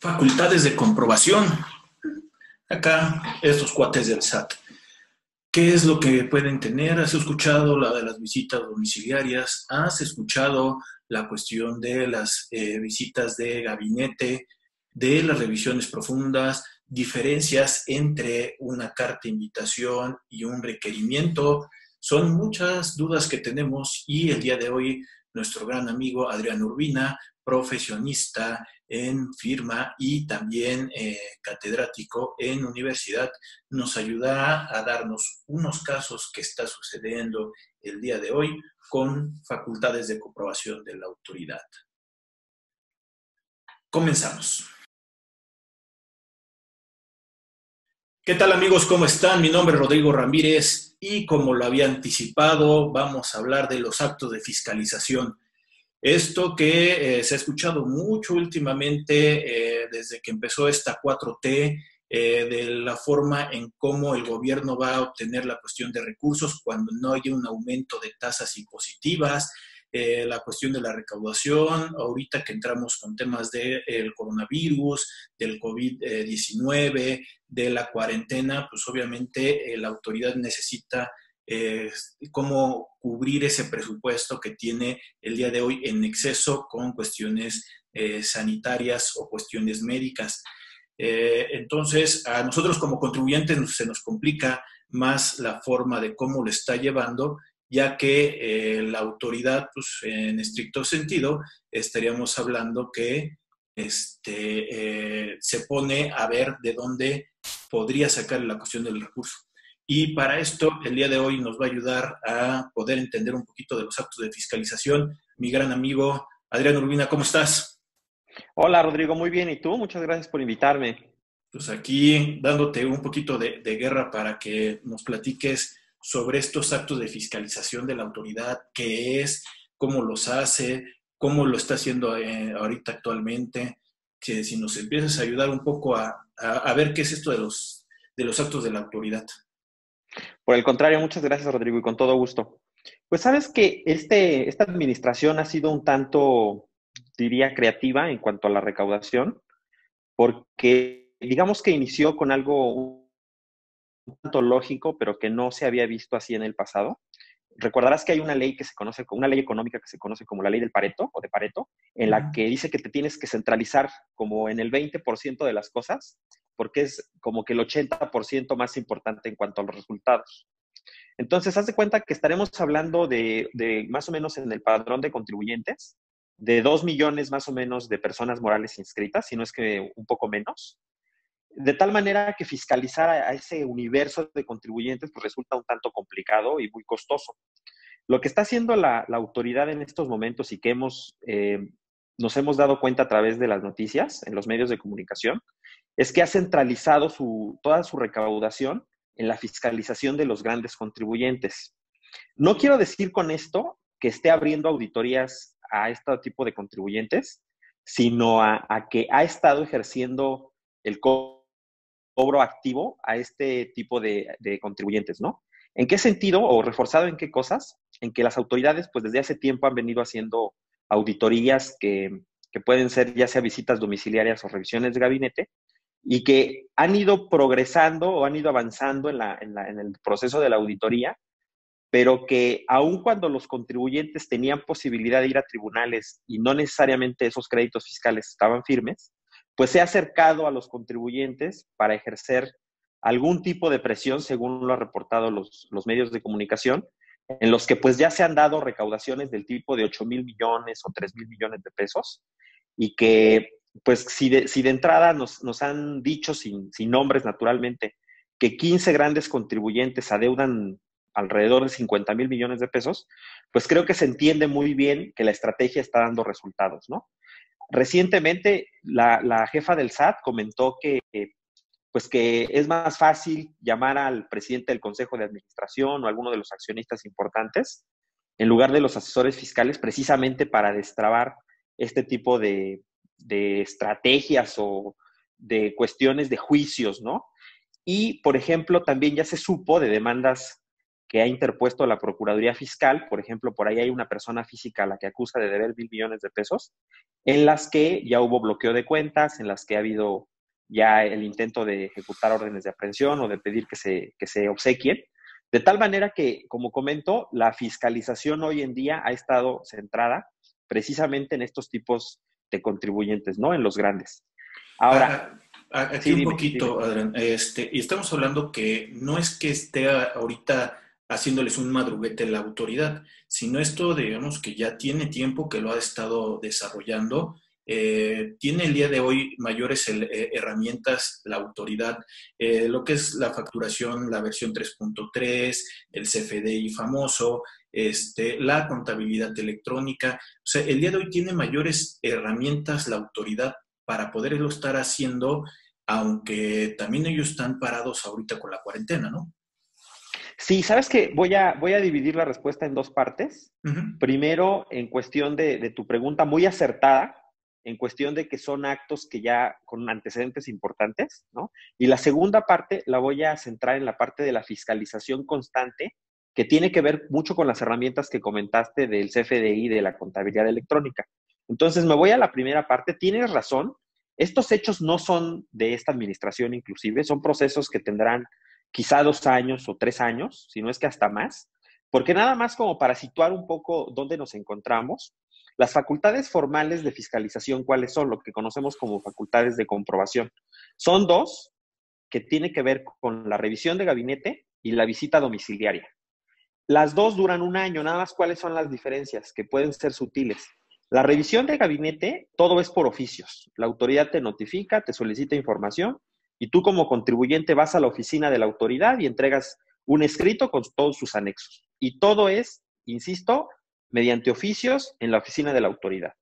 Facultades de comprobación. Acá, estos cuates del SAT. ¿Qué es lo que pueden tener? ¿Has escuchado la de las visitas domiciliarias? ¿Has escuchado la cuestión de las eh, visitas de gabinete, de las revisiones profundas, diferencias entre una carta de invitación y un requerimiento? Son muchas dudas que tenemos y el día de hoy nuestro gran amigo Adrián Urbina, profesionista en firma y también eh, catedrático en universidad, nos ayudará a darnos unos casos que está sucediendo el día de hoy con facultades de comprobación de la autoridad. Comenzamos. ¿Qué tal amigos? ¿Cómo están? Mi nombre es Rodrigo Ramírez y como lo había anticipado, vamos a hablar de los actos de fiscalización. Esto que eh, se ha escuchado mucho últimamente eh, desde que empezó esta 4T, eh, de la forma en cómo el gobierno va a obtener la cuestión de recursos cuando no haya un aumento de tasas impositivas, la cuestión de la recaudación, ahorita que entramos con temas del coronavirus, del COVID-19, de la cuarentena, pues obviamente la autoridad necesita eh, cómo cubrir ese presupuesto que tiene el día de hoy en exceso con cuestiones eh, sanitarias o cuestiones médicas. Eh, entonces, a nosotros como contribuyentes se nos complica más la forma de cómo lo está llevando, ya que la autoridad, pues en estricto sentido, estaríamos hablando que este, se pone a ver de dónde podría sacar la cuestión del recurso. Y para esto, el día de hoy nos va a ayudar a poder entender un poquito de los actos de fiscalización mi gran amigo Adrián Urbina. ¿Cómo estás? Hola, Rodrigo. Muy bien. ¿Y tú? Muchas gracias por invitarme. Pues aquí dándote un poquito de, guerra para que nos platiques sobre estos actos de fiscalización de la autoridad, qué es, cómo los hace, cómo lo está haciendo eh, ahorita actualmente, que si nos empiezas a ayudar un poco a, a ver qué es esto de los, de los actos de la autoridad. Por el contrario, muchas gracias, Rodrigo, y con todo gusto. Pues sabes que este, esta administración ha sido un tanto, diría, creativa en cuanto a la recaudación, porque digamos que inició con algo un tanto lógico, pero que no se había visto así en el pasado. Recordarás que hay una ley que se conoce como una ley económica que se conoce como la ley del Pareto o de Pareto, en la que dice que te tienes que centralizar como en el 20% de las cosas porque es como que el 80% más importante en cuanto a los resultados. Entonces, haz de cuenta que estaremos hablando de, más o menos en el padrón de contribuyentes, de 2 millones más o menos de personas morales inscritas, si no es que un poco menos. De tal manera que fiscalizar a, ese universo de contribuyentes pues resulta un tanto complicado y muy costoso. Lo que está haciendo la, autoridad en estos momentos y que hemos, eh, nos hemos dado cuenta a través de las noticias en los medios de comunicación es que ha centralizado toda su recaudación en la fiscalización de los grandes contribuyentes. No quiero decir con esto que esté abriendo auditorías a este tipo de contribuyentes, sino a, que ha estado ejerciendo el cobro activo a este tipo de, contribuyentes, ¿no? ¿En qué sentido o reforzado en qué cosas? En que las autoridades, pues desde hace tiempo han venido haciendo auditorías que, que pueden ser ya sea visitas domiciliarias o revisiones de gabinete, y que han ido progresando o han ido avanzando en, el proceso de la auditoría, pero que aun cuando los contribuyentes tenían posibilidad de ir a tribunales y no necesariamente esos créditos fiscales estaban firmes, pues se ha acercado a los contribuyentes para ejercer algún tipo de presión, según lo han reportado los, los medios de comunicación, en los que pues ya se han dado recaudaciones del tipo de 8 mil millones o 3 mil millones de pesos y que pues si de, si de entrada nos, han dicho, sin, nombres naturalmente, que 15 grandes contribuyentes adeudan alrededor de 50 mil millones de pesos, pues creo que se entiende muy bien que la estrategia está dando resultados, ¿no? Recientemente, la, jefa del SAT comentó que, pues que es más fácil llamar al presidente del Consejo de Administración o alguno de los accionistas importantes en lugar de los asesores fiscales, precisamente para destrabar este tipo de, de estrategias o de cuestiones de juicios, ¿no? Y, por ejemplo, también ya se supo de demandas que ha interpuesto la Procuraduría Fiscal, por ejemplo, por ahí hay una persona física a la que acusa de deber mil millones de pesos, en las que ya hubo bloqueo de cuentas, en las que ha habido ya el intento de ejecutar órdenes de aprehensión o de pedir que se, que se obsequien. De tal manera que, como comento, la fiscalización hoy en día ha estado centrada precisamente en estos tipos de contribuyentes, ¿no? En los grandes. Ahora. Ah, ah, aquí un poquito, Adrián. Este, y estamos hablando que no es que esté ahorita haciéndoles un madruguete la autoridad, sino esto, digamos, que ya tiene tiempo que lo ha estado desarrollando. Eh, tiene el día de hoy mayores eh, herramientas la autoridad, eh, lo que es la facturación, la versión 3.3, el CFDI famoso, este, la contabilidad electrónica. O sea, el día de hoy tiene mayores herramientas la autoridad para poderlo estar haciendo, aunque también ellos están parados ahorita con la cuarentena, ¿no? Sí, sabes que voy a, voy a dividir la respuesta en dos partes. Primero, en cuestión de, de, tu pregunta muy acertada, en cuestión de que son actos que ya con antecedentes importantes, ¿no? Y la segunda parte la voy a centrar en la parte de la fiscalización constante, que tiene que ver mucho con las herramientas que comentaste del CFDI, de la contabilidad electrónica. Entonces, me voy a la primera parte. Tienes razón, estos hechos no son de esta administración inclusive, son procesos que tendrán quizá dos años o tres años, si no es que hasta más, porque nada más como para situar un poco dónde nos encontramos, las facultades formales de fiscalización, ¿cuáles son? Lo que conocemos como facultades de comprobación. Son dos que tienen que ver con la revisión de gabinete y la visita domiciliaria. Las dos duran un año, nada más cuáles son las diferencias, que pueden ser sutiles. La revisión de gabinete, todo es por oficios. La autoridad te notifica, te solicita información y tú como contribuyente vas a la oficina de la autoridad y entregas un escrito con todos sus anexos. Y todo es, insisto, mediante oficios en la oficina de la autoridad.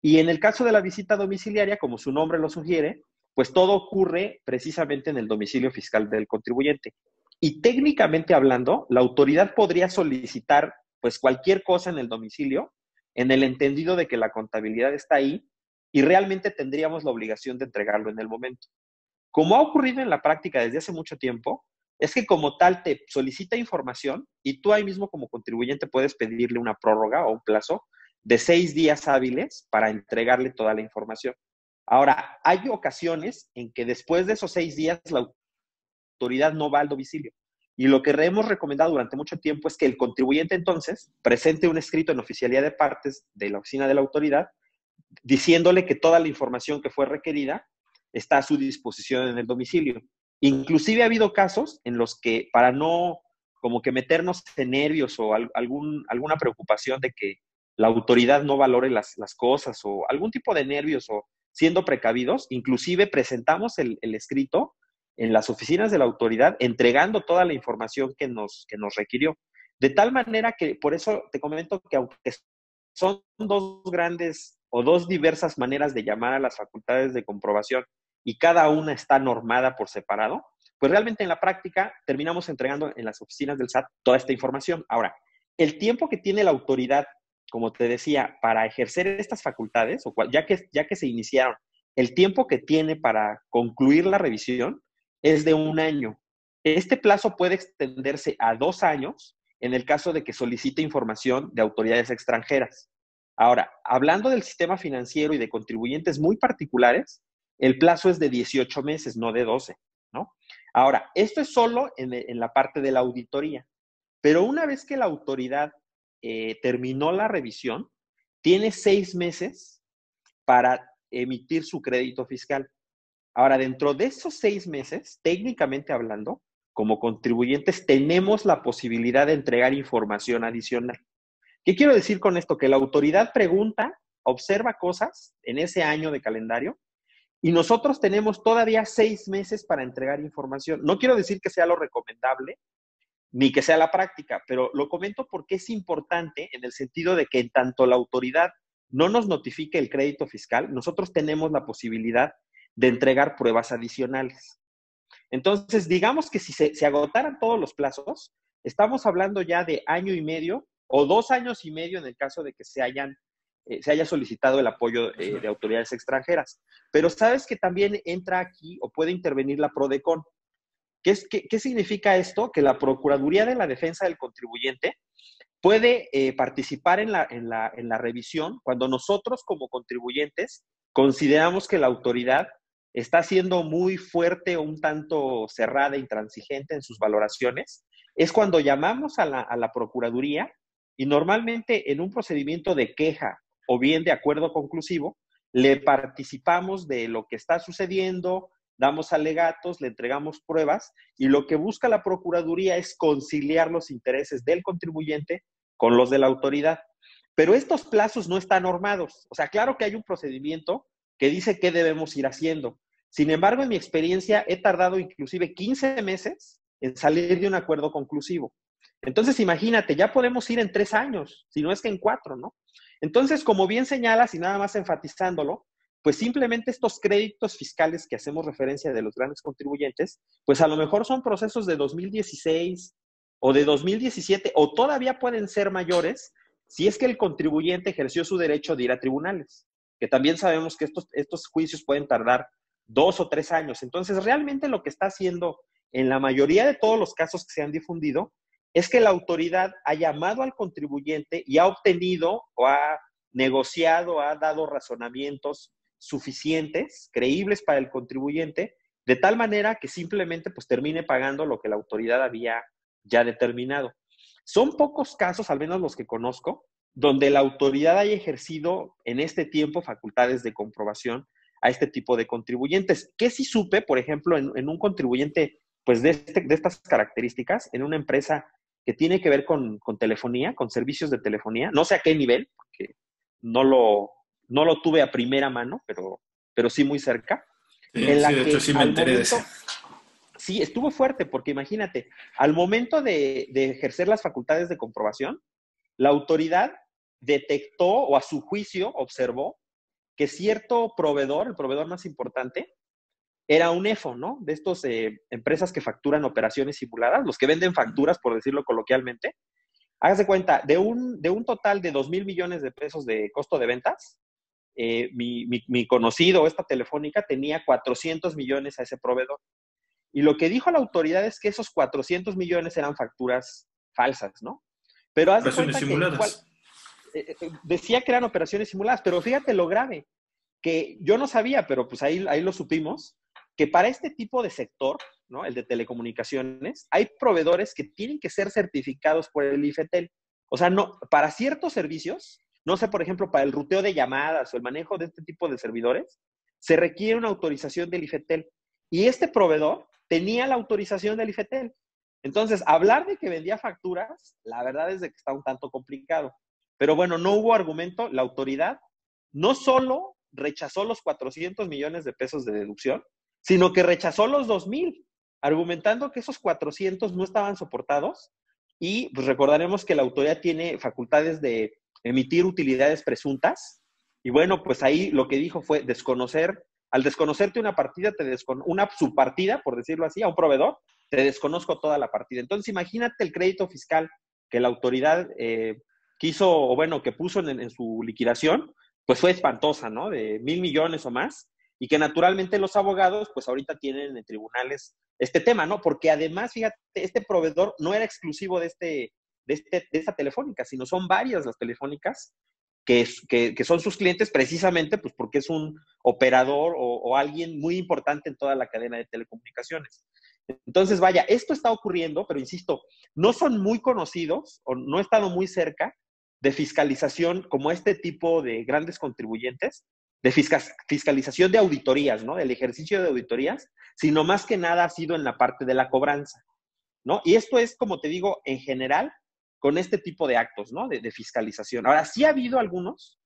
Y en el caso de la visita domiciliaria, como su nombre lo sugiere, pues todo ocurre precisamente en el domicilio fiscal del contribuyente. Y técnicamente hablando, la autoridad podría solicitar pues cualquier cosa en el domicilio, en el entendido de que la contabilidad está ahí y realmente tendríamos la obligación de entregarlo en el momento. Como ha ocurrido en la práctica desde hace mucho tiempo, es que como tal te solicita información y tú ahí mismo como contribuyente puedes pedirle una prórroga o un plazo de seis días hábiles para entregarle toda la información. Ahora, hay ocasiones en que después de esos seis días la autoridad no va al domicilio. Y lo que hemos recomendado durante mucho tiempo es que el contribuyente entonces presente un escrito en oficialidad de partes de la oficina de la autoridad diciéndole que toda la información que fue requerida está a su disposición en el domicilio. Inclusive ha habido casos en los que para no como que meternos en nervios o algún, alguna preocupación de que la autoridad no valore las, cosas o algún tipo de nervios o siendo precavidos, inclusive presentamos el, escrito en las oficinas de la autoridad entregando toda la información que nos, que nos requirió. De tal manera que, por eso te comento que aunque son dos grandes o dos diversas maneras de llamar a las facultades de comprobación y cada una está normada por separado, pues realmente en la práctica terminamos entregando en las oficinas del SAT toda esta información. Ahora, el tiempo que tiene la autoridad, como te decía, para ejercer estas facultades, o ya que, ya que se iniciaron, el tiempo que tiene para concluir la revisión es de un año. Este plazo puede extenderse a dos años en el caso de que solicite información de autoridades extranjeras. Ahora, hablando del sistema financiero y de contribuyentes muy particulares, el plazo es de 18 meses, no de 12, ¿no? Ahora, esto es solo en, la parte de la auditoría, pero una vez que la autoridad eh, terminó la revisión, tiene seis meses para emitir su crédito fiscal. Ahora, dentro de esos seis meses, técnicamente hablando, como contribuyentes, tenemos la posibilidad de entregar información adicional. ¿Qué quiero decir con esto? Que la autoridad pregunta, observa cosas en ese año de calendario y nosotros tenemos todavía seis meses para entregar información. No quiero decir que sea lo recomendable, ni que sea la práctica, pero lo comento porque es importante en el sentido de que en tanto la autoridad no nos notifique el crédito fiscal, nosotros tenemos la posibilidad de entregar pruebas adicionales. Entonces, digamos que si se, agotaran todos los plazos, estamos hablando ya de año y medio o dos años y medio en el caso de que se hayan eh, se haya solicitado el apoyo eh, de autoridades extranjeras. Pero sabes que también entra aquí o puede intervenir la PRODECON. ¿Qué, es, qué, significa esto? Que la Procuraduría de la Defensa del Contribuyente puede eh, participar en la, en, la, en la revisión cuando nosotros como contribuyentes consideramos que la autoridad está siendo muy fuerte o un tanto cerrada, intransigente en sus valoraciones, es cuando llamamos a la, a la Procuraduría y normalmente en un procedimiento de queja o bien de acuerdo conclusivo, le participamos de lo que está sucediendo, damos alegatos, le entregamos pruebas y lo que busca la Procuraduría es conciliar los intereses del contribuyente con los de la autoridad. Pero estos plazos no están normados. O sea, claro que hay un procedimiento que dice qué debemos ir haciendo. Sin embargo, en mi experiencia he tardado inclusive 15 meses en salir de un acuerdo conclusivo. Entonces, imagínate, ya podemos ir en tres años, si no es que en cuatro, ¿no? Entonces, como bien señalas y nada más enfatizándolo, pues simplemente estos créditos fiscales que hacemos referencia de los grandes contribuyentes, pues a lo mejor son procesos de 2016 o de 2017 o todavía pueden ser mayores si es que el contribuyente ejerció su derecho de ir a tribunales, que también sabemos que estos, estos juicios pueden tardar dos o tres años. Entonces, realmente lo que está haciendo en la mayoría de todos los casos que se han difundido es que la autoridad ha llamado al contribuyente y ha obtenido o ha negociado, ha dado razonamientos suficientes, creíbles para el contribuyente, de tal manera que simplemente pues termine pagando lo que la autoridad había ya determinado. Son pocos casos, al menos los que conozco, donde la autoridad haya ejercido en este tiempo facultades de comprobación a este tipo de contribuyentes. ¿Qué si supe, por ejemplo, en, un contribuyente pues de, este, de, estas características, en una empresa que tiene que ver con, telefonía, con servicios de telefonía, no sé a qué nivel, porque no lo, no lo tuve a primera mano, pero, pero sí muy cerca. Sí, en la de hecho sí me enteré de eso. Sí, estuvo fuerte, porque imagínate, al momento de, de ejercer las facultades de comprobación, la autoridad detectó o a su juicio observó que cierto proveedor, el proveedor más importante, era un EFO, ¿no? De estas eh, empresas que facturan operaciones simuladas, los que venden facturas, por decirlo coloquialmente. Hágase cuenta, de un, de un total de 2 mil millones de pesos de costo de ventas, eh, mi, mi, conocido, esta telefónica, tenía 400 millones a ese proveedor. Y lo que dijo la autoridad es que esos 400 millones eran facturas falsas, ¿no? Pero haz operaciones simuladas. Eh, decía que eran operaciones simuladas, pero fíjate lo grave, que yo no sabía, pero pues ahí, ahí lo supimos, que para este tipo de sector, ¿no? el de telecomunicaciones, hay proveedores que tienen que ser certificados por el IFETEL. O sea, no, para ciertos servicios, no sé, por ejemplo, para el ruteo de llamadas o el manejo de este tipo de servidores, se requiere una autorización del IFETEL. Y este proveedor tenía la autorización del IFETEL. Entonces, hablar de que vendía facturas, la verdad es de que está un tanto complicado. Pero bueno, no hubo argumento. La autoridad no solo rechazó los 400 millones de pesos de deducción, sino que rechazó los 2.000, argumentando que esos 400 no estaban soportados y pues recordaremos que la autoridad tiene facultades de emitir utilidades presuntas y bueno, pues ahí lo que dijo fue desconocer, al desconocerte una partida, te descon una subpartida, por decirlo así, a un proveedor, te desconozco toda la partida. Entonces imagínate el crédito fiscal que la autoridad eh, quiso, o bueno, que puso en, su liquidación, pues fue espantosa, ¿no? De mil millones o más y que naturalmente los abogados, pues ahorita tienen en tribunales este tema, ¿no? Porque además, fíjate, este proveedor no era exclusivo de, este, de, este, de esta telefónica, sino son varias las telefónicas que, que, que, son sus clientes precisamente pues porque es un operador o, o, alguien muy importante en toda la cadena de telecomunicaciones. Entonces, vaya, esto está ocurriendo, pero insisto, no son muy conocidos o no he estado muy cerca de fiscalización como este tipo de grandes contribuyentes, de fiscalización de auditorías, ¿no? Del ejercicio de auditorías, sino más que nada ha sido en la parte de la cobranza, ¿no? Y esto es, como te digo, en general, con este tipo de actos, ¿no? De, fiscalización. Ahora, sí ha habido algunos,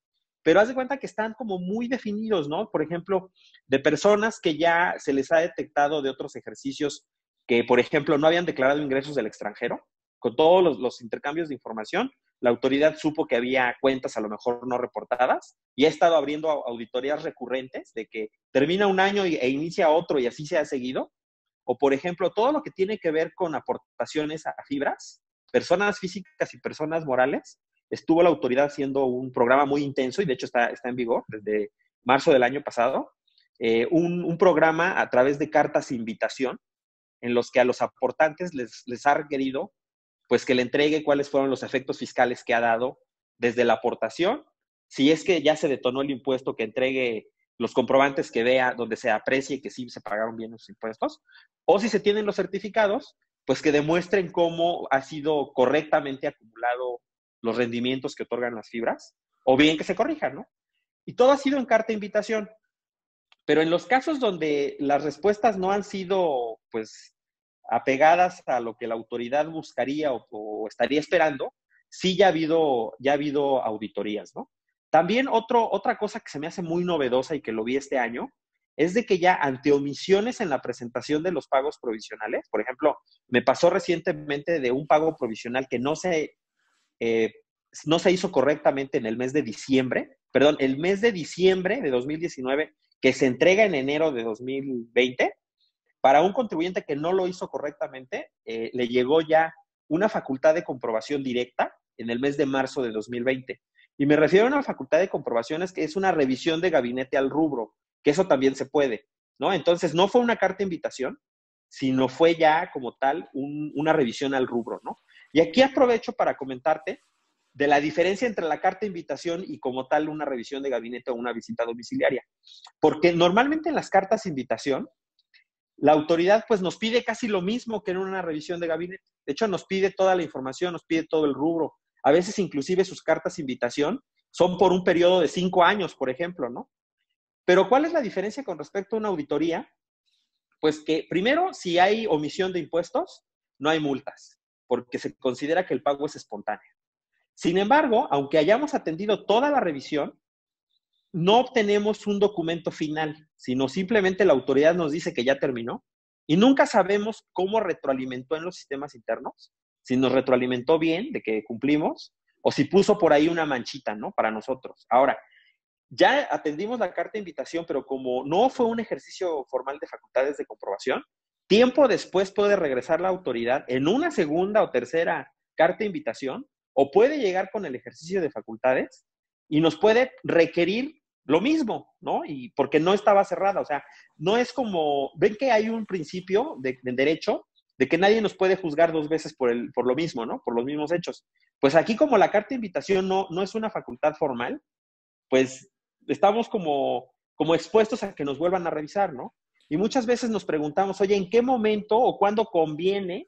pero haz de cuenta que están como muy definidos, ¿no? Por ejemplo, de personas que ya se les ha detectado de otros ejercicios que, por ejemplo, no habían declarado ingresos del extranjero, con todos los intercambios de información, la autoridad supo que había cuentas a lo mejor no reportadas y ha estado abriendo auditorías recurrentes de que termina un año e inicia otro y así se ha seguido. O, por ejemplo, todo lo que tiene que ver con aportaciones a fibras, personas físicas y personas morales, estuvo la autoridad haciendo un programa muy intenso y de hecho está, está en vigor desde marzo del año pasado, eh, un, programa a través de cartas de invitación en los que a los aportantes les, les ha requerido pues que le entregue cuáles fueron los efectos fiscales que ha dado desde la aportación, si es que ya se detonó el impuesto, que entregue los comprobantes que vea donde se aprecie que sí se pagaron bien los impuestos, o si se tienen los certificados, pues que demuestren cómo ha sido correctamente acumulado los rendimientos que otorgan las fibras, o bien que se corrijan, ¿no? Y todo ha sido en carta de invitación. Pero en los casos donde las respuestas no han sido, pues, apegadas a lo que la autoridad buscaría o, estaría esperando, sí ya ha habido, ya ha habido auditorías, ¿no? También otro, otra cosa que se me hace muy novedosa y que lo vi este año es de que ya ante omisiones en la presentación de los pagos provisionales, por ejemplo, me pasó recientemente de un pago provisional que no se, eh, no se hizo correctamente en el mes de diciembre, perdón, el mes de diciembre de 2019 que se entrega en enero de 2020, para un contribuyente que no lo hizo correctamente, eh, le llegó ya una facultad de comprobación directa en el mes de marzo de 2020. Y me refiero a una facultad de comprobaciones que es una revisión de gabinete al rubro, que eso también se puede, ¿no? Entonces, no fue una carta de invitación, sino fue ya como tal una revisión al rubro, ¿no? Y aquí aprovecho para comentarte de la diferencia entre la carta de invitación y como tal una revisión de gabinete o una visita domiciliaria. Porque normalmente en las cartas de invitación la autoridad pues nos pide casi lo mismo que en una revisión de gabinete. De hecho, nos pide toda la información, nos pide todo el rubro. A veces inclusive sus cartas de invitación son por un periodo de cinco años, por ejemplo, ¿no? Pero ¿cuál es la diferencia con respecto a una auditoría? Pues que primero, si hay omisión de impuestos, no hay multas, porque se considera que el pago es espontáneo. Sin embargo, aunque hayamos atendido toda la revisión, no obtenemos un documento final, sino simplemente la autoridad nos dice que ya terminó y nunca sabemos cómo retroalimentó en los sistemas internos, si nos retroalimentó bien de que cumplimos o si puso por ahí una manchita, ¿no? Para nosotros. Ahora, ya atendimos la carta de invitación, pero como no fue un ejercicio formal de facultades de comprobación, tiempo después puede regresar la autoridad en una segunda o tercera carta de invitación o puede llegar con el ejercicio de facultades y nos puede requerir lo mismo, ¿no? Y porque no estaba cerrada, o sea, no es como, ven que hay un principio de, derecho de que nadie nos puede juzgar dos veces por, el, por lo mismo, ¿no? Por los mismos hechos. Pues aquí como la carta de invitación no, no es una facultad formal, pues estamos como, como expuestos a que nos vuelvan a revisar, ¿no? Y muchas veces nos preguntamos, oye, ¿en qué momento o cuándo conviene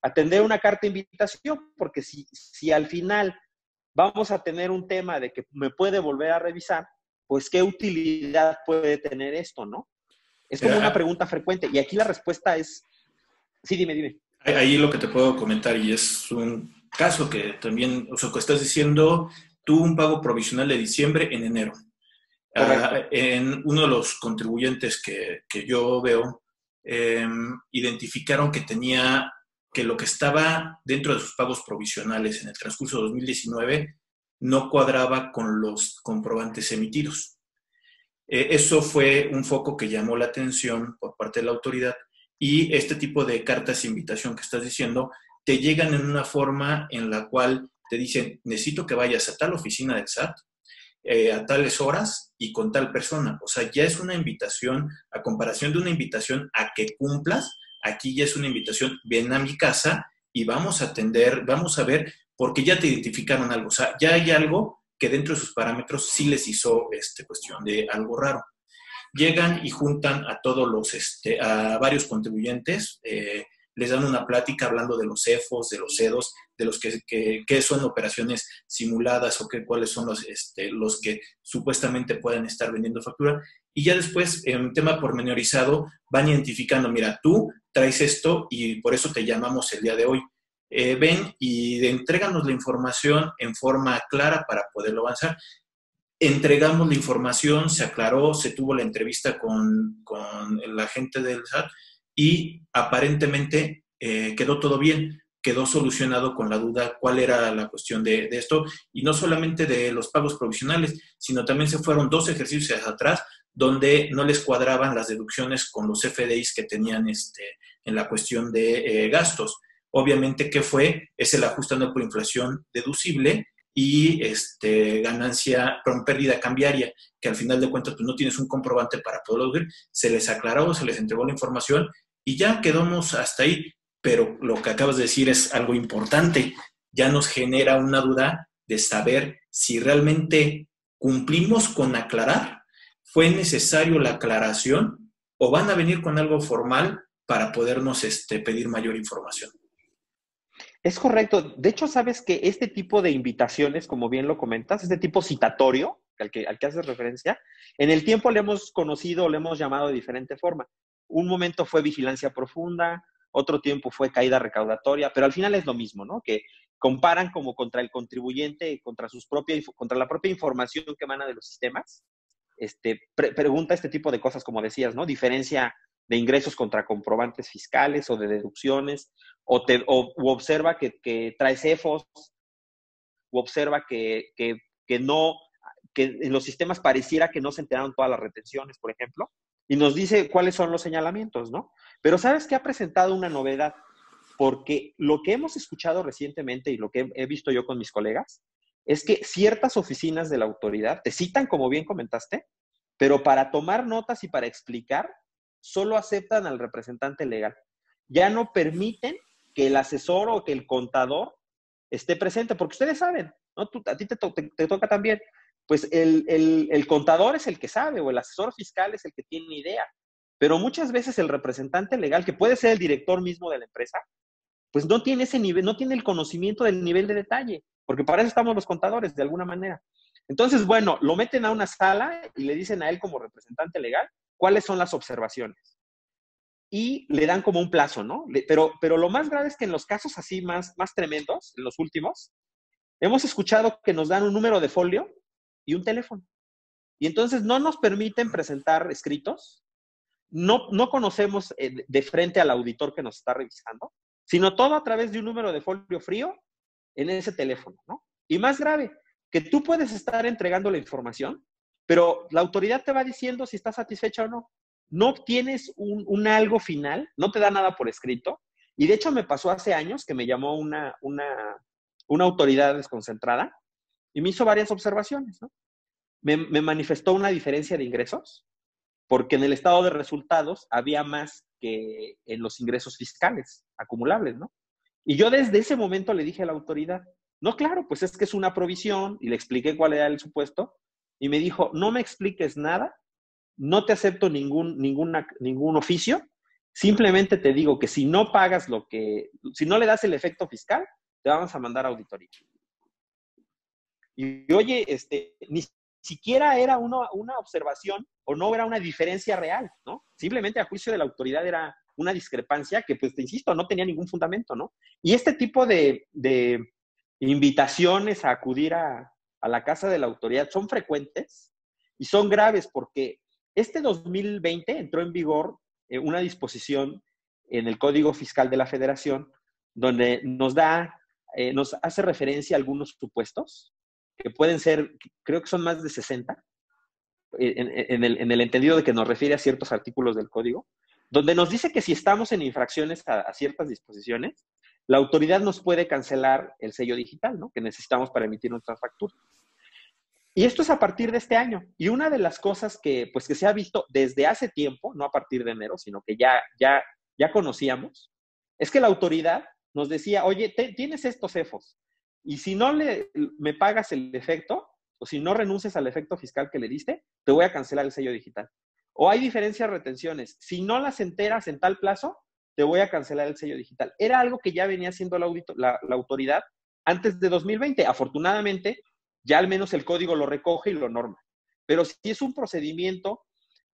atender una carta de invitación? Porque si, si al final vamos a tener un tema de que me puede volver a revisar, pues qué utilidad puede tener esto, ¿no? Es como una pregunta frecuente y aquí la respuesta es, sí, dime, dime. Ahí lo que te puedo comentar y es un caso que también, o sea, que estás diciendo, tuvo un pago provisional de diciembre en enero. Ah, en uno de los contribuyentes que, yo veo, em, identificaron que tenía que lo que estaba dentro de sus pagos provisionales en el transcurso de 2019 no cuadraba con los comprobantes emitidos. Eh, eso fue un foco que llamó la atención por parte de la autoridad y este tipo de cartas de invitación que estás diciendo te llegan en una forma en la cual te dicen, necesito que vayas a tal oficina del SAT eh, a tales horas y con tal persona. O sea, ya es una invitación, a comparación de una invitación a que cumplas, aquí ya es una invitación, ven a mi casa y vamos a atender, vamos a ver porque ya te identificaron algo, o sea, ya hay algo que dentro de sus parámetros sí les hizo este, cuestión de algo raro. Llegan y juntan a todos los, este, a varios contribuyentes, eh, les dan una plática hablando de los CEFOS, de los CEDOS, de los que, que, son operaciones simuladas o que, cuáles son los, este, los que supuestamente pueden estar vendiendo factura. Y ya después, en tema pormenorizado, van identificando, mira, tú traes esto y por eso te llamamos el día de hoy. Eh, ven y entréganos la información en forma clara para poderlo avanzar. Entregamos la información, se aclaró, se tuvo la entrevista con, con la gente del SAT y aparentemente eh, quedó todo bien, quedó solucionado con la duda cuál era la cuestión de, de, esto, y no solamente de los pagos provisionales, sino también se fueron dos ejercicios atrás donde no les cuadraban las deducciones con los FDIs que tenían este, en la cuestión de eh, gastos. Obviamente, ¿qué fue? Es el ajuste anual por inflación deducible y este, ganancia, con pérdida cambiaria, que al final de cuentas pues, no tienes un comprobante para poderlo ver. Se les aclaró, se les entregó la información y ya quedamos hasta ahí. Pero lo que acabas de decir es algo importante. Ya nos genera una duda de saber si realmente cumplimos con aclarar, fue necesario la aclaración o van a venir con algo formal para podernos este, pedir mayor información. Es correcto. De hecho, sabes que este tipo de invitaciones, como bien lo comentas, este tipo citatorio, al que, al que haces referencia, en el tiempo le hemos conocido, le hemos llamado de diferente forma. Un momento fue vigilancia profunda, otro tiempo fue caída recaudatoria, pero al final es lo mismo, ¿no? Que comparan como contra el contribuyente, contra, sus propias, contra la propia información que emana de los sistemas. Este, pregunta este tipo de cosas, como decías, ¿no? Diferencia de ingresos contra comprobantes fiscales o de deducciones, o, te, o observa que, que trae CEFOS, o observa que, que, que, no, que en los sistemas pareciera que no se enteraron todas las retenciones, por ejemplo, y nos dice cuáles son los señalamientos, ¿no? Pero ¿sabes que ha presentado una novedad? Porque lo que hemos escuchado recientemente y lo que he visto yo con mis colegas es que ciertas oficinas de la autoridad te citan, como bien comentaste, pero para tomar notas y para explicar, solo aceptan al representante legal. Ya no permiten que el asesor o que el contador esté presente, porque ustedes saben, ¿no? a ti te, toca también. Pues el, el, contador es el que sabe o el asesor fiscal es el que tiene idea. Pero muchas veces el representante legal, que puede ser el director mismo de la empresa, pues no tiene ese nivel, no tiene el conocimiento del nivel de detalle, porque para eso estamos los contadores, de alguna manera. Entonces, bueno, lo meten a una sala y le dicen a él como representante legal cuáles son las observaciones. Y le dan como un plazo, ¿no? Pero, pero lo más grave es que en los casos así más, más tremendos, en los últimos, hemos escuchado que nos dan un número de folio y un teléfono. Y entonces no nos permiten presentar escritos, no, no conocemos eh, de frente al auditor que nos está revisando, sino todo a través de un número de folio frío en ese teléfono, ¿no? Y más grave, que tú puedes estar entregando la información, pero la autoridad te va diciendo si está satisfecha o no. No obtienes un, algo final, no te da nada por escrito. Y de hecho me pasó hace años que me llamó una, una, una autoridad desconcentrada y me hizo varias observaciones. Me, me manifestó una diferencia de ingresos porque en el estado de resultados había más que en los ingresos fiscales acumulables, ¿no? Y yo desde ese momento le dije a la autoridad, no, claro, pues es que es una provisión y le expliqué cuál era el supuesto y me dijo, no me expliques nada, no te acepto ningún, ningún oficio, simplemente te digo que si no pagas lo que, si no le das el efecto fiscal, te vamos a mandar a auditoría. Y oye, este, ni siquiera era una observación o no era una diferencia real, ¿no? Simplemente a juicio de la autoridad era una discrepancia que, pues, te insisto, no tenía ningún fundamento, ¿no? Y este tipo de, invitaciones a acudir a, la casa de la autoridad son frecuentes y son graves porque este 2020 entró en vigor eh, una disposición en el Código Fiscal de la Federación donde nos da, eh, nos hace referencia a algunos supuestos que pueden ser, creo que son más de 60, en, el, entendido de que nos refiere a ciertos artículos del código, donde nos dice que si estamos en infracciones a, ciertas disposiciones, la autoridad nos puede cancelar el sello digital, ¿no? Que necesitamos para emitir nuestra factura. Y esto es a partir de este año. Y una de las cosas que, pues, que se ha visto desde hace tiempo, no a partir de enero, sino que ya, ya, ya conocíamos, es que la autoridad nos decía, oye, tienes estos CEFOS, y si no le, me pagas el efecto, o si no renuncias al efecto fiscal que le diste, te voy a cancelar el sello digital. O hay diferencias retenciones. Si no las enteras en tal plazo, te voy a cancelar el sello digital. Era algo que ya venía haciendo la, la, autoridad antes de 2020. Afortunadamente, ya al menos el código lo recoge y lo norma. Pero si es un procedimiento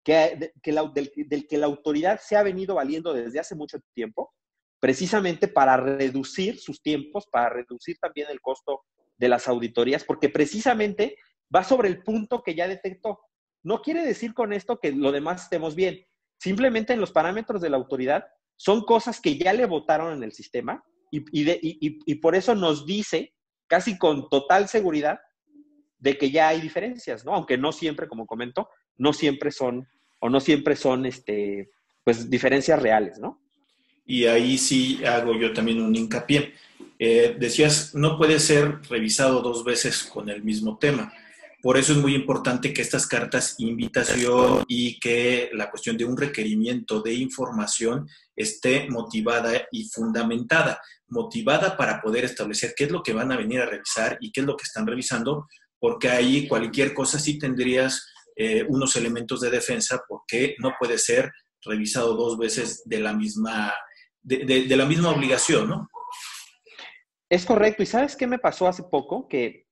que, del, del que la autoridad se ha venido valiendo desde hace mucho tiempo, precisamente para reducir sus tiempos, para reducir también el costo de las auditorías, porque precisamente va sobre el punto que ya detectó. No quiere decir con esto que lo demás estemos bien. Simplemente en los parámetros de la autoridad son cosas que ya le votaron en el sistema y, y, por eso nos dice casi con total seguridad de que ya hay diferencias, ¿no? Aunque no siempre, como comento, no siempre son o no siempre son este, pues diferencias reales, ¿no? Y ahí sí hago yo también un hincapié. Eh, decías, no puede ser revisado dos veces con el mismo tema. Por eso es muy importante que estas cartas invitación y que la cuestión de un requerimiento de información esté motivada y fundamentada, motivada para poder establecer qué es lo que van a venir a revisar y qué es lo que están revisando, porque ahí cualquier cosa sí tendrías eh, unos elementos de defensa, porque no puede ser revisado dos veces de la misma, de, la misma obligación, ¿no? Es correcto. ¿Y sabes qué me pasó hace poco? Que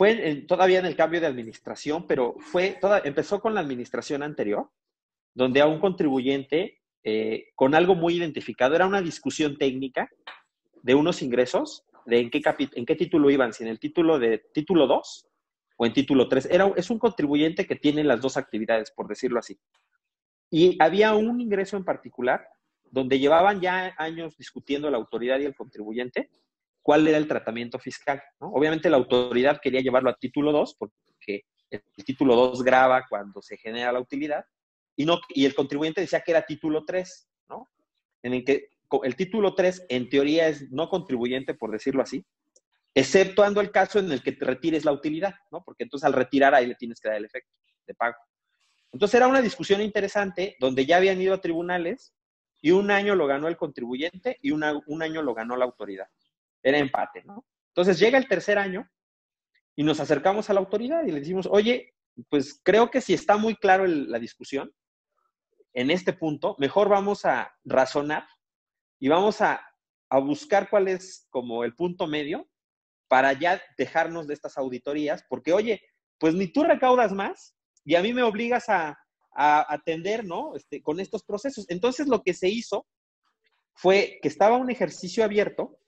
fue todavía en el cambio de administración, pero fue toda, empezó con la administración anterior, donde a un contribuyente eh, con algo muy identificado, era una discusión técnica de unos ingresos, de en qué, en qué título iban, si en el título de título 2 o en título 3. Era, es un contribuyente que tiene las dos actividades, por decirlo así. Y había un ingreso en particular donde llevaban ya años discutiendo la autoridad y el contribuyente cuál era el tratamiento fiscal. Obviamente la autoridad quería llevarlo a título 2 porque el título 2 graba cuando se genera la utilidad y, no, y el contribuyente decía que era título 3, ¿no? En el que el título 3 en teoría es no contribuyente, por decirlo así, exceptuando el caso en el que te retires la utilidad, ¿no? Porque entonces al retirar ahí le tienes que dar el efecto de pago. Entonces era una discusión interesante donde ya habían ido a tribunales y un año lo ganó el contribuyente y un año lo ganó la autoridad. Era empate, ¿no? Entonces llega el tercer año y nos acercamos a la autoridad y le decimos, oye, pues creo que si está muy claro la discusión en este punto, mejor vamos a razonar y vamos a, a buscar cuál es como el punto medio para ya dejarnos de estas auditorías, porque oye, pues ni tú recaudas más y a mí me obligas a, a atender, ¿no? Este, con estos procesos. Entonces lo que se hizo fue que estaba un ejercicio abierto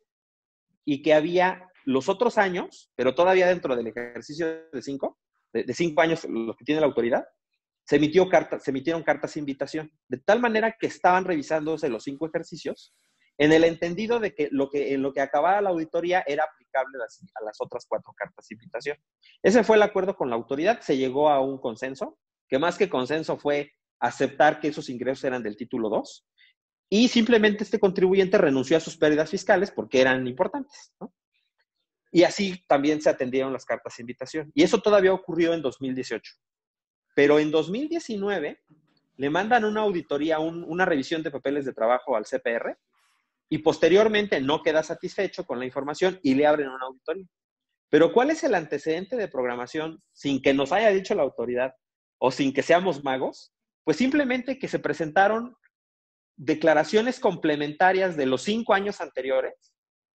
y que había los otros años, pero todavía dentro del ejercicio de cinco, de, cinco años, los que tiene la autoridad, se, emitió carta, se emitieron cartas de invitación, de tal manera que estaban revisándose los cinco ejercicios en el entendido de que lo que, en lo que acababa la auditoría era aplicable a las, otras cuatro cartas de invitación. Ese fue el acuerdo con la autoridad, se llegó a un consenso, que más que consenso fue aceptar que esos ingresos eran del título 2 y simplemente este contribuyente renunció a sus pérdidas fiscales porque eran importantes. Y así también se atendieron las cartas de invitación. Y eso todavía ocurrió en 2018. Pero en 2019 le mandan una auditoría, una revisión de papeles de trabajo al CPR y posteriormente no queda satisfecho con la información y le abren una auditoría. Pero ¿cuál es el antecedente de programación sin que nos haya dicho la autoridad o sin que seamos magos? Pues simplemente que se presentaron declaraciones complementarias de los cinco años anteriores,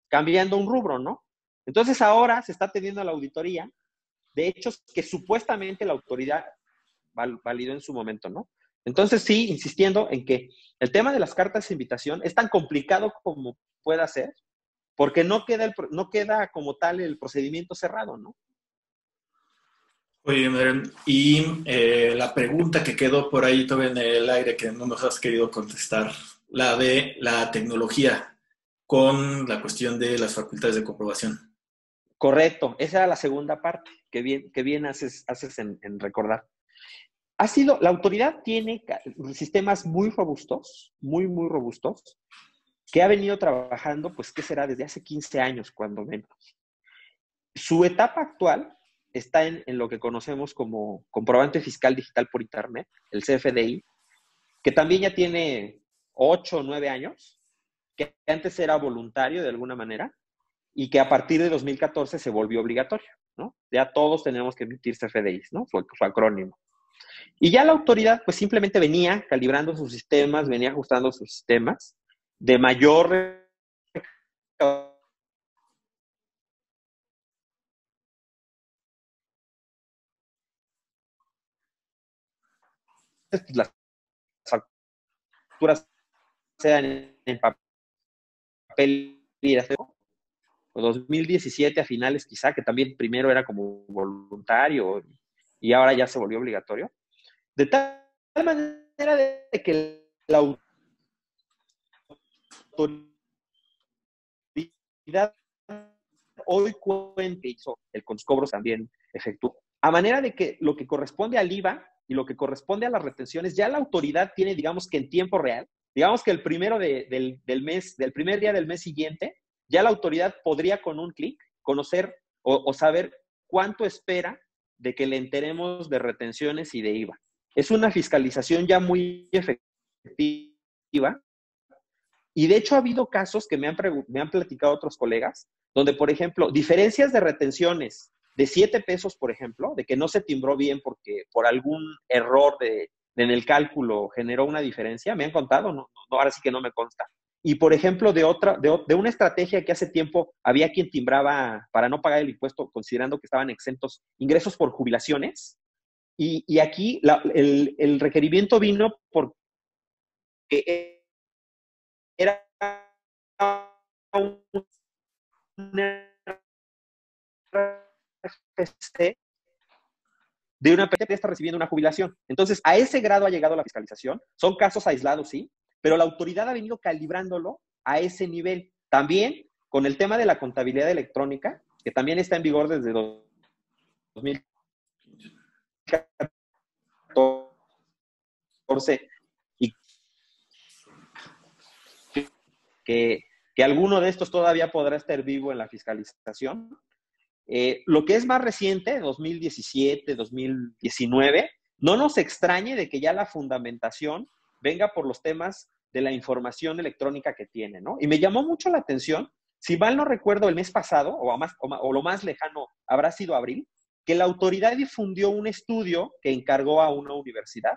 cambiando un rubro, ¿no? Entonces ahora se está teniendo la auditoría de hechos que supuestamente la autoridad validó en su momento, ¿no? Entonces sí, insistiendo en que el tema de las cartas de invitación es tan complicado como pueda ser, porque no queda, el, no queda como tal el procedimiento cerrado, ¿no? Oye, y eh, la pregunta que quedó por ahí todavía en el aire que no nos has querido contestar, la de la tecnología con la cuestión de las facultades de comprobación. Correcto, esa era la segunda parte que bien, que bien haces, haces en, en recordar. Ha sido, la autoridad tiene sistemas muy robustos, muy, muy robustos, que ha venido trabajando, pues, ¿qué será? Desde hace 15 años, cuando menos. Su etapa actual está en, lo que conocemos como comprobante fiscal digital por Internet, el CFDI, que también ya tiene ocho o nueve años, que antes era voluntario de alguna manera y que a partir de 2014 se volvió obligatorio, ¿no? Ya todos tenemos que emitir CFDIs, ¿no? Su, su acrónimo. Y ya la autoridad pues simplemente venía calibrando sus sistemas, venía ajustando sus sistemas de mayor Pues, las facturas sean en papel y o 2017 a finales quizá, que también primero era como voluntario y ahora ya se volvió obligatorio, de tal manera de que la autoridad hoy cuente, hizo el cobros también efectuó, a manera de que lo que corresponde al IVA y lo que corresponde a las retenciones, ya la autoridad tiene, digamos que en tiempo real, digamos que el primero del, mes, del primer día del mes siguiente, ya la autoridad podría con un clic conocer o, saber cuánto espera de que le enteremos de retenciones y de IVA. Es una fiscalización ya muy efectiva. Y de hecho ha habido casos que me han, me han platicado otros colegas, donde, por ejemplo, diferencias de retenciones de 7 pesos, por ejemplo, de que no se timbró bien porque por algún error de, en el cálculo generó una diferencia, me han contado, no, ahora sí que no me consta. Y por ejemplo, de otra, de, una estrategia que hace tiempo había quien timbraba para no pagar el impuesto, considerando que estaban exentos ingresos por jubilaciones. Y, aquí el, el, requerimiento vino porque era de una persona que está recibiendo una jubilación. Entonces, a ese grado ha llegado la fiscalización. Son casos aislados, sí, pero la autoridad ha venido calibrándolo a ese nivel. También con el tema de la contabilidad electrónica, que también está en vigor desde 2014 y que alguno de estos todavía podrá estar vivo en la fiscalización, eh, lo que es más reciente, 2017, 2019, no nos extrañe de que ya la fundamentación venga por los temas de la información electrónica que tiene, ¿no? Y me llamó mucho la atención, si mal no recuerdo, el mes pasado, o, más, o lo más lejano, habrá sido abril, que la autoridad difundió un estudio que encargó a una universidad,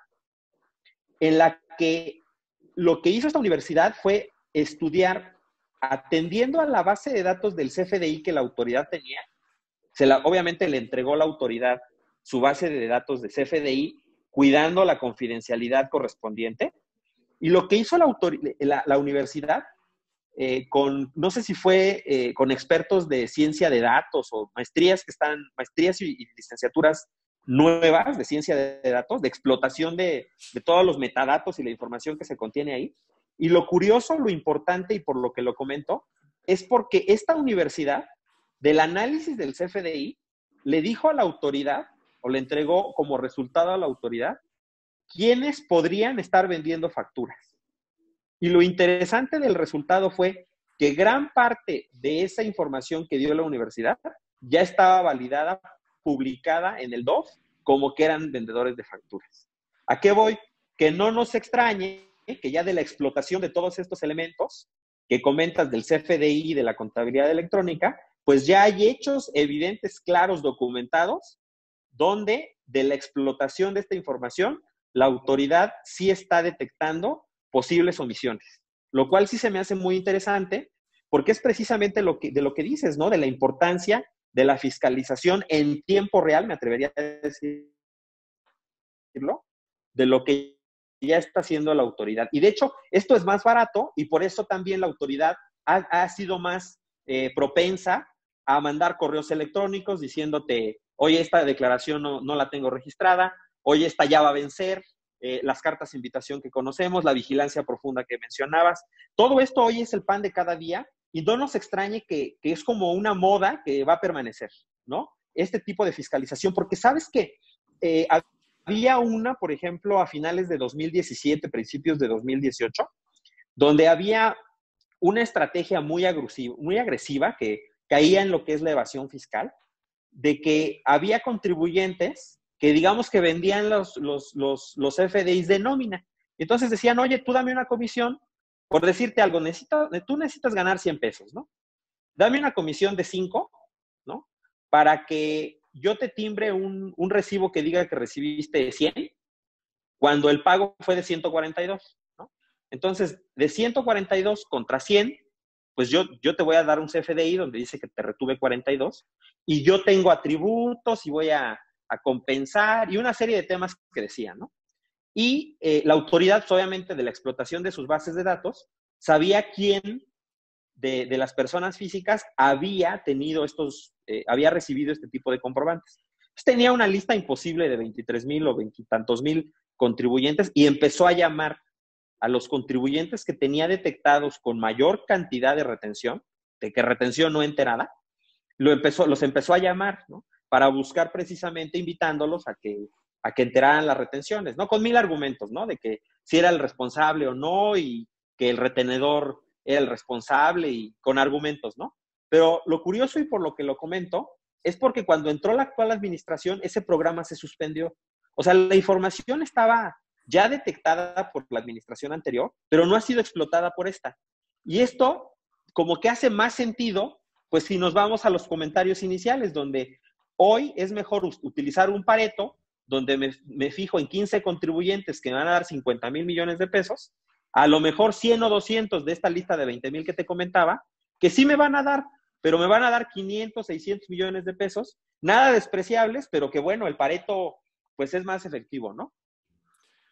en la que lo que hizo esta universidad fue estudiar, atendiendo a la base de datos del CFDI que la autoridad tenía, obviamente le entregó la autoridad su base de datos de CFDI, cuidando la confidencialidad correspondiente. Y lo que hizo la, la, universidad, eh, con, no sé si fue eh, con expertos de ciencia de datos o maestrías que están, maestrías y, licenciaturas nuevas de ciencia de datos, de explotación de, de, todos los metadatos y la información que se contiene ahí. Y lo curioso, lo importante y por lo que lo comento, es porque esta universidad del análisis del CFDI, le dijo a la autoridad, o le entregó como resultado a la autoridad, quiénes podrían estar vendiendo facturas. Y lo interesante del resultado fue que gran parte de esa información que dio la universidad ya estaba validada, publicada en el DOF, como que eran vendedores de facturas. ¿A qué voy? Que no nos extrañe que ya de la explotación de todos estos elementos que comentas del CFDI y de la contabilidad electrónica, pues ya hay hechos evidentes, claros, documentados, donde de la explotación de esta información, la autoridad sí está detectando posibles omisiones, lo cual sí se me hace muy interesante porque es precisamente lo que, de lo que dices, ¿no? De la importancia de la fiscalización en tiempo real, me atrevería a decirlo, de lo que ya está haciendo la autoridad. Y de hecho, esto es más barato y por eso también la autoridad ha, sido más eh, propensa a mandar correos electrónicos diciéndote, oye, esta declaración no, la tengo registrada, oye, esta ya va a vencer, eh, las cartas de invitación que conocemos, la vigilancia profunda que mencionabas. Todo esto hoy es el pan de cada día y no nos extrañe que, es como una moda que va a permanecer, ¿no? Este tipo de fiscalización, porque sabes que eh, había una, por ejemplo, a finales de 2017, principios de 2018, donde había una estrategia muy agresiva, muy agresiva que caía en lo que es la evasión fiscal, de que había contribuyentes que digamos que vendían los, los, los, los FDIs de nómina. Entonces decían, oye, tú dame una comisión, por decirte algo, tú necesitas ganar 100 pesos, ¿no? Dame una comisión de 5, ¿no? Para que yo te timbre un, un recibo que diga que recibiste 100, cuando el pago fue de 142, ¿no? Entonces, de 142 contra 100, pues yo, yo te voy a dar un CFDI donde dice que te retuve 42 y yo tengo atributos y voy a, compensar y una serie de temas que decían, ¿no? Y eh, la autoridad, pues, obviamente, de la explotación de sus bases de datos, sabía quién de, las personas físicas había tenido estos, eh, había recibido este tipo de comprobantes. Pues, tenía una lista imposible de 23 mil o veintitantos mil contribuyentes y empezó a llamar a los contribuyentes que tenía detectados con mayor cantidad de retención, de que retención no enterada, lo empezó, los empezó a llamar, ¿no? Para buscar precisamente invitándolos a que, a que enteraran las retenciones, ¿no? Con mil argumentos, ¿no? De que si era el responsable o no y que el retenedor era el responsable y con argumentos, ¿no? Pero lo curioso y por lo que lo comento es porque cuando entró la actual administración, ese programa se suspendió. O sea, la información estaba ya detectada por la administración anterior, pero no ha sido explotada por esta. Y esto como que hace más sentido, pues si nos vamos a los comentarios iniciales, donde hoy es mejor utilizar un pareto, donde me, fijo en 15 contribuyentes que me van a dar 50 mil millones de pesos, a lo mejor 100 o 200 de esta lista de 20 mil que te comentaba, que sí me van a dar, pero me van a dar 500, 600 millones de pesos, nada despreciables, pero que bueno, el pareto pues es más efectivo, ¿no?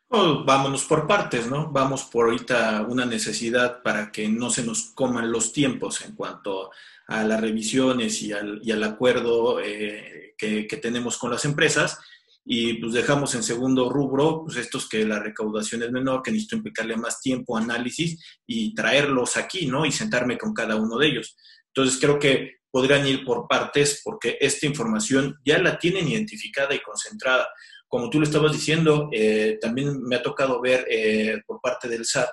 Vámonos por partes, ¿no? Vamos por ahorita una necesidad para que no se nos coman los tiempos en cuanto a las revisiones y al, acuerdo eh, que, tenemos con las empresas. Y pues dejamos en segundo rubro, pues estos que la recaudación es menor, que necesito implicarle más tiempo, análisis y traerlos aquí, ¿no? Y sentarme con cada uno de ellos. Entonces creo que podrían ir por partes porque esta información ya la tienen identificada y concentrada como tú lo estabas diciendo, eh, también me ha tocado ver eh, por parte del SAT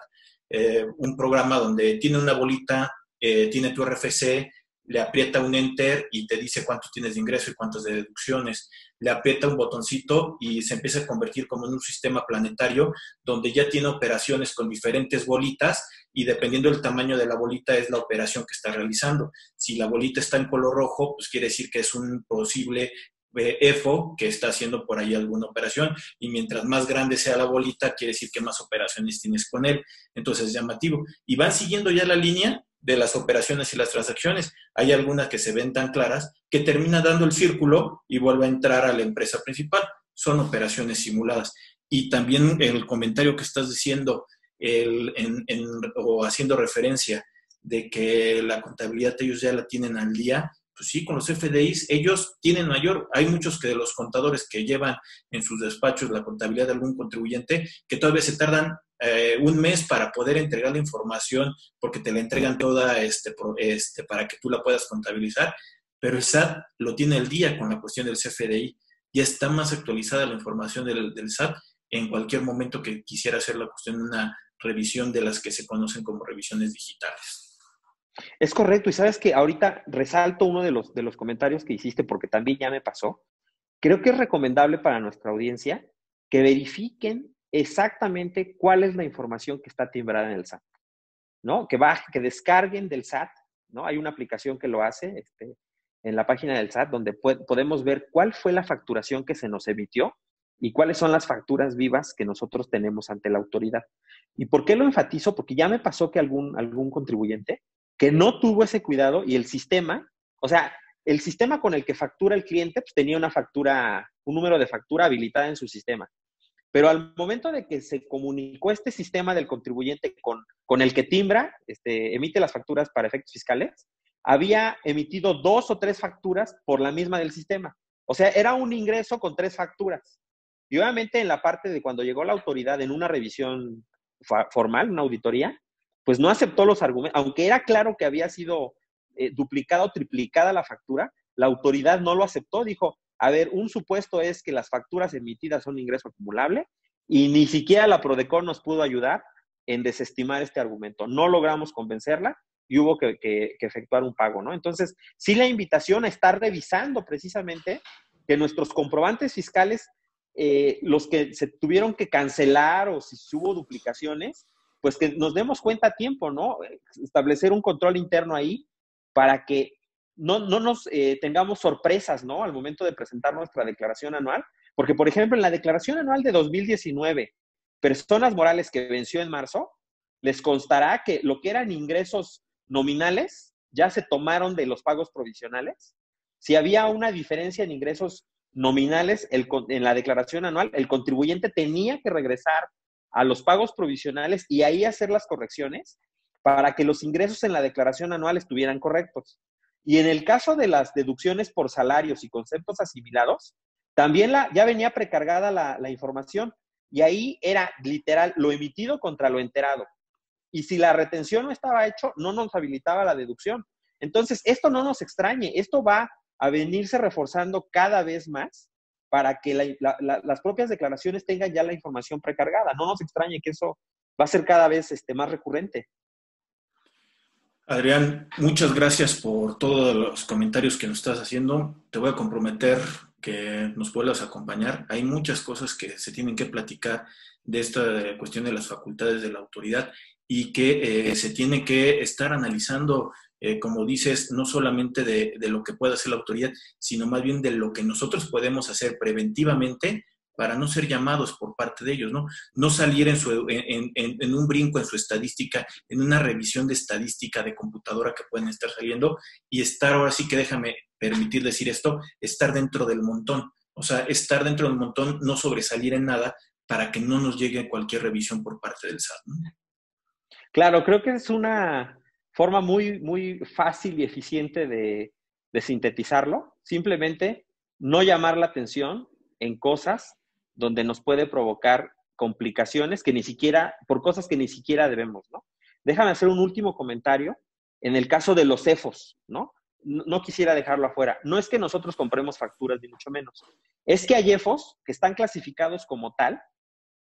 eh, un programa donde tiene una bolita, tiene tu RFC, le aprieta un enter y te dice cuánto tienes de ingreso y cuántas de deducciones. Le aprieta un botoncito y se empieza a convertir como en un sistema planetario donde ya tiene operaciones con diferentes bolitas y dependiendo del tamaño de la bolita es la operación que está realizando. Si la bolita está en color rojo, pues quiere decir que es un posible EFO que está haciendo por ahí alguna operación y mientras más grande sea la bolita, quiere decir que más operaciones tienes con él. Entonces es llamativo. Y van siguiendo ya la línea de las operaciones y las transacciones. Hay algunas que se ven tan claras que termina dando el círculo y vuelve a entrar a la empresa principal. Son operaciones simuladas. Y también el comentario que estás diciendo el, o haciendo referencia de que la contabilidad ellos ya la tienen al día, sí, con los FDIs, ellos tienen mayor, hay muchos que de los contadores que llevan en sus despachos la contabilidad de algún contribuyente, que todavía se tardan eh, un mes para poder entregar la información, porque te la entregan toda este, este, para que tú la puedas contabilizar, pero el SAT lo tiene el día con la cuestión del CFDI, ya está más actualizada la información del SAT en cualquier momento que quisiera hacer la cuestión de una revisión de las que se conocen como revisiones digitales. Es correcto, y sabes que ahorita resalto uno de los, de los comentarios que hiciste porque también ya me pasó. Creo que es recomendable para nuestra audiencia que verifiquen exactamente cuál es la información que está timbrada en el SAT, ¿no? Que, baje, que descarguen del SAT, ¿no? Hay una aplicación que lo hace este, en la página del SAT donde podemos ver cuál fue la facturación que se nos emitió y cuáles son las facturas vivas que nosotros tenemos ante la autoridad. ¿Y por qué lo enfatizo? Porque ya me pasó que algún, algún contribuyente que no tuvo ese cuidado y el sistema, o sea, el sistema con el que factura el cliente pues, tenía una factura, un número de factura habilitada en su sistema. Pero al momento de que se comunicó este sistema del contribuyente con, con el que timbra, este, emite las facturas para efectos fiscales, había emitido dos o tres facturas por la misma del sistema. O sea, era un ingreso con tres facturas. Y obviamente en la parte de cuando llegó la autoridad en una revisión formal, una auditoría, pues no aceptó los argumentos, aunque era claro que había sido eh, duplicada o triplicada la factura, la autoridad no lo aceptó, dijo, a ver, un supuesto es que las facturas emitidas son ingreso acumulable y ni siquiera la Prodecon nos pudo ayudar en desestimar este argumento. No logramos convencerla y hubo que, efectuar un pago, ¿no? Entonces, sí la invitación a estar revisando precisamente que nuestros comprobantes fiscales, eh, los que se tuvieron que cancelar o si hubo duplicaciones, pues que nos demos cuenta a tiempo, ¿no? Establecer un control interno ahí para que no, nos eh, tengamos sorpresas, ¿no? Al momento de presentar nuestra declaración anual. Porque, por ejemplo, en la declaración anual de 2019, personas morales que venció en marzo, les constará que lo que eran ingresos nominales ya se tomaron de los pagos provisionales. Si había una diferencia en ingresos nominales en la declaración anual, el contribuyente tenía que regresar a los pagos provisionales y ahí hacer las correcciones para que los ingresos en la declaración anual estuvieran correctos. Y en el caso de las deducciones por salarios y conceptos asimilados, también la, ya venía precargada la, la información y ahí era literal lo emitido contra lo enterado. Y si la retención no estaba hecho, no nos habilitaba la deducción. Entonces, esto no nos extrañe, esto va a venirse reforzando cada vez más para que las propias declaraciones tengan ya la información precargada. No nos extrañe que eso va a ser cada vez este, más recurrente. Adrián, muchas gracias por todos los comentarios que nos estás haciendo. Te voy a comprometer que nos puedas acompañar. Hay muchas cosas que se tienen que platicar de esta cuestión de las facultades de la autoridad y que eh, se tiene que estar analizando, eh, como dices, no solamente de, lo que puede hacer la autoridad, sino más bien de lo que nosotros podemos hacer preventivamente para no ser llamados por parte de ellos, ¿no? No salir en, su, en, en, en, un brinco en su estadística, en una revisión de estadística de computadora que pueden estar saliendo y estar, ahora sí que déjame permitir decir esto, estar dentro del montón. O sea, estar dentro del montón, no sobresalir en nada para que no nos llegue cualquier revisión por parte del SAT. ¿no? Claro, creo que es una forma muy, muy fácil y eficiente de, sintetizarlo. Simplemente no llamar la atención en cosas donde nos puede provocar complicaciones que ni siquiera, por cosas que ni siquiera debemos, ¿no? Déjame hacer un último comentario en el caso de los CEFOS, ¿no? No, quisiera dejarlo afuera. No es que nosotros compremos facturas, ni mucho menos. Es que hay EFOS que están clasificados como tal,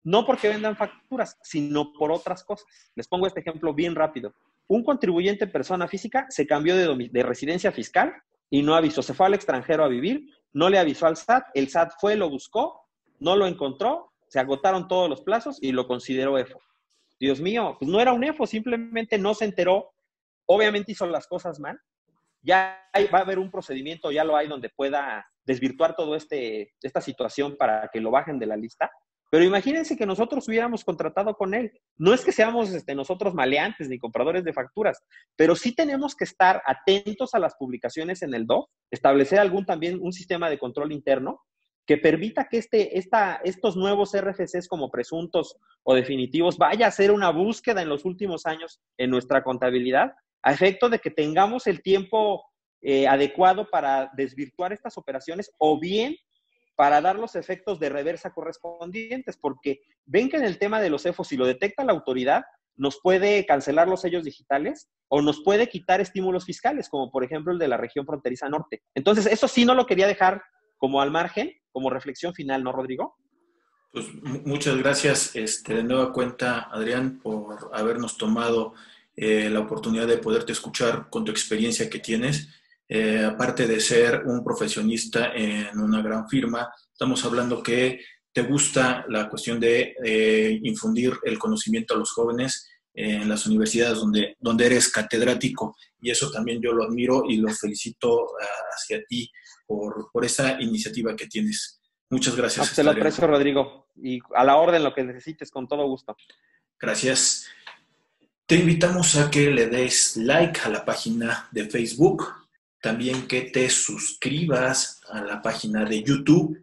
no porque vendan facturas, sino por otras cosas. Les pongo este ejemplo bien rápido. Un contribuyente persona física se cambió de, de residencia fiscal y no avisó. Se fue al extranjero a vivir, no le avisó al SAT, el SAT fue, lo buscó, no lo encontró, se agotaron todos los plazos y lo consideró EFO. Dios mío, pues no era un EFO, simplemente no se enteró, obviamente hizo las cosas mal. Ya va a haber un procedimiento, ya lo hay, donde pueda desvirtuar toda este, esta situación para que lo bajen de la lista. Pero imagínense que nosotros hubiéramos contratado con él. No es que seamos este, nosotros maleantes ni compradores de facturas, pero sí tenemos que estar atentos a las publicaciones en el DOF, establecer algún también un sistema de control interno que permita que este, esta, estos nuevos RFCs como presuntos o definitivos vaya a ser una búsqueda en los últimos años en nuestra contabilidad, a efecto de que tengamos el tiempo eh, adecuado para desvirtuar estas operaciones o bien para dar los efectos de reversa correspondientes, porque ven que en el tema de los EFOS, si lo detecta la autoridad, nos puede cancelar los sellos digitales o nos puede quitar estímulos fiscales, como por ejemplo el de la región fronteriza norte. Entonces, eso sí no lo quería dejar como al margen, como reflexión final, ¿no, Rodrigo? Pues muchas gracias este, de nueva cuenta, Adrián, por habernos tomado eh, la oportunidad de poderte escuchar con tu experiencia que tienes. Eh, aparte de ser un profesionista en una gran firma, estamos hablando que te gusta la cuestión de eh, infundir el conocimiento a los jóvenes en las universidades donde, donde eres catedrático y eso también yo lo admiro y lo felicito hacia ti por, por esa iniciativa que tienes. Muchas gracias. Te lo aprecio, Rodrigo. Y a la orden, lo que necesites, con todo gusto. Gracias. Te invitamos a que le des like a la página de Facebook, también que te suscribas a la página de YouTube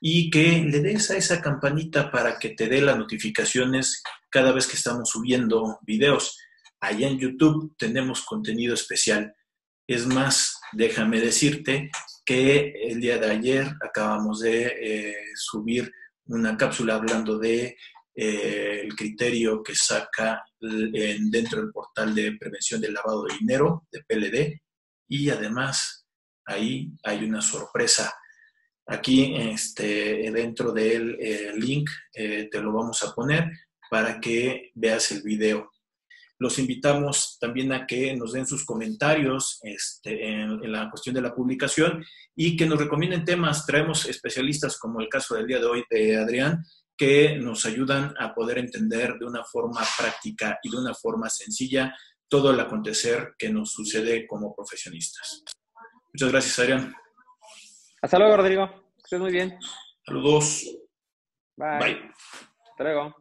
y que le des a esa campanita para que te dé las notificaciones cada vez que estamos subiendo videos. Allá en YouTube tenemos contenido especial. Es más, déjame decirte que el día de ayer acabamos de eh, subir una cápsula hablando de eh, el criterio que saca en, dentro del portal de prevención del lavado de dinero de PLD y además ahí hay una sorpresa. Aquí este, dentro del eh, link te lo vamos a poner para que veas el video. Los invitamos también a que nos den sus comentarios este, en, la cuestión de la publicación y que nos recomienden temas. Traemos especialistas como el caso del día de hoy de Adrián, que nos ayudan a poder entender de una forma práctica y de una forma sencilla todo el acontecer que nos sucede como profesionistas. Muchas gracias, Adrián. Hasta luego, Rodrigo. Que estés muy bien. Saludos. Bye. Bye. Hasta luego.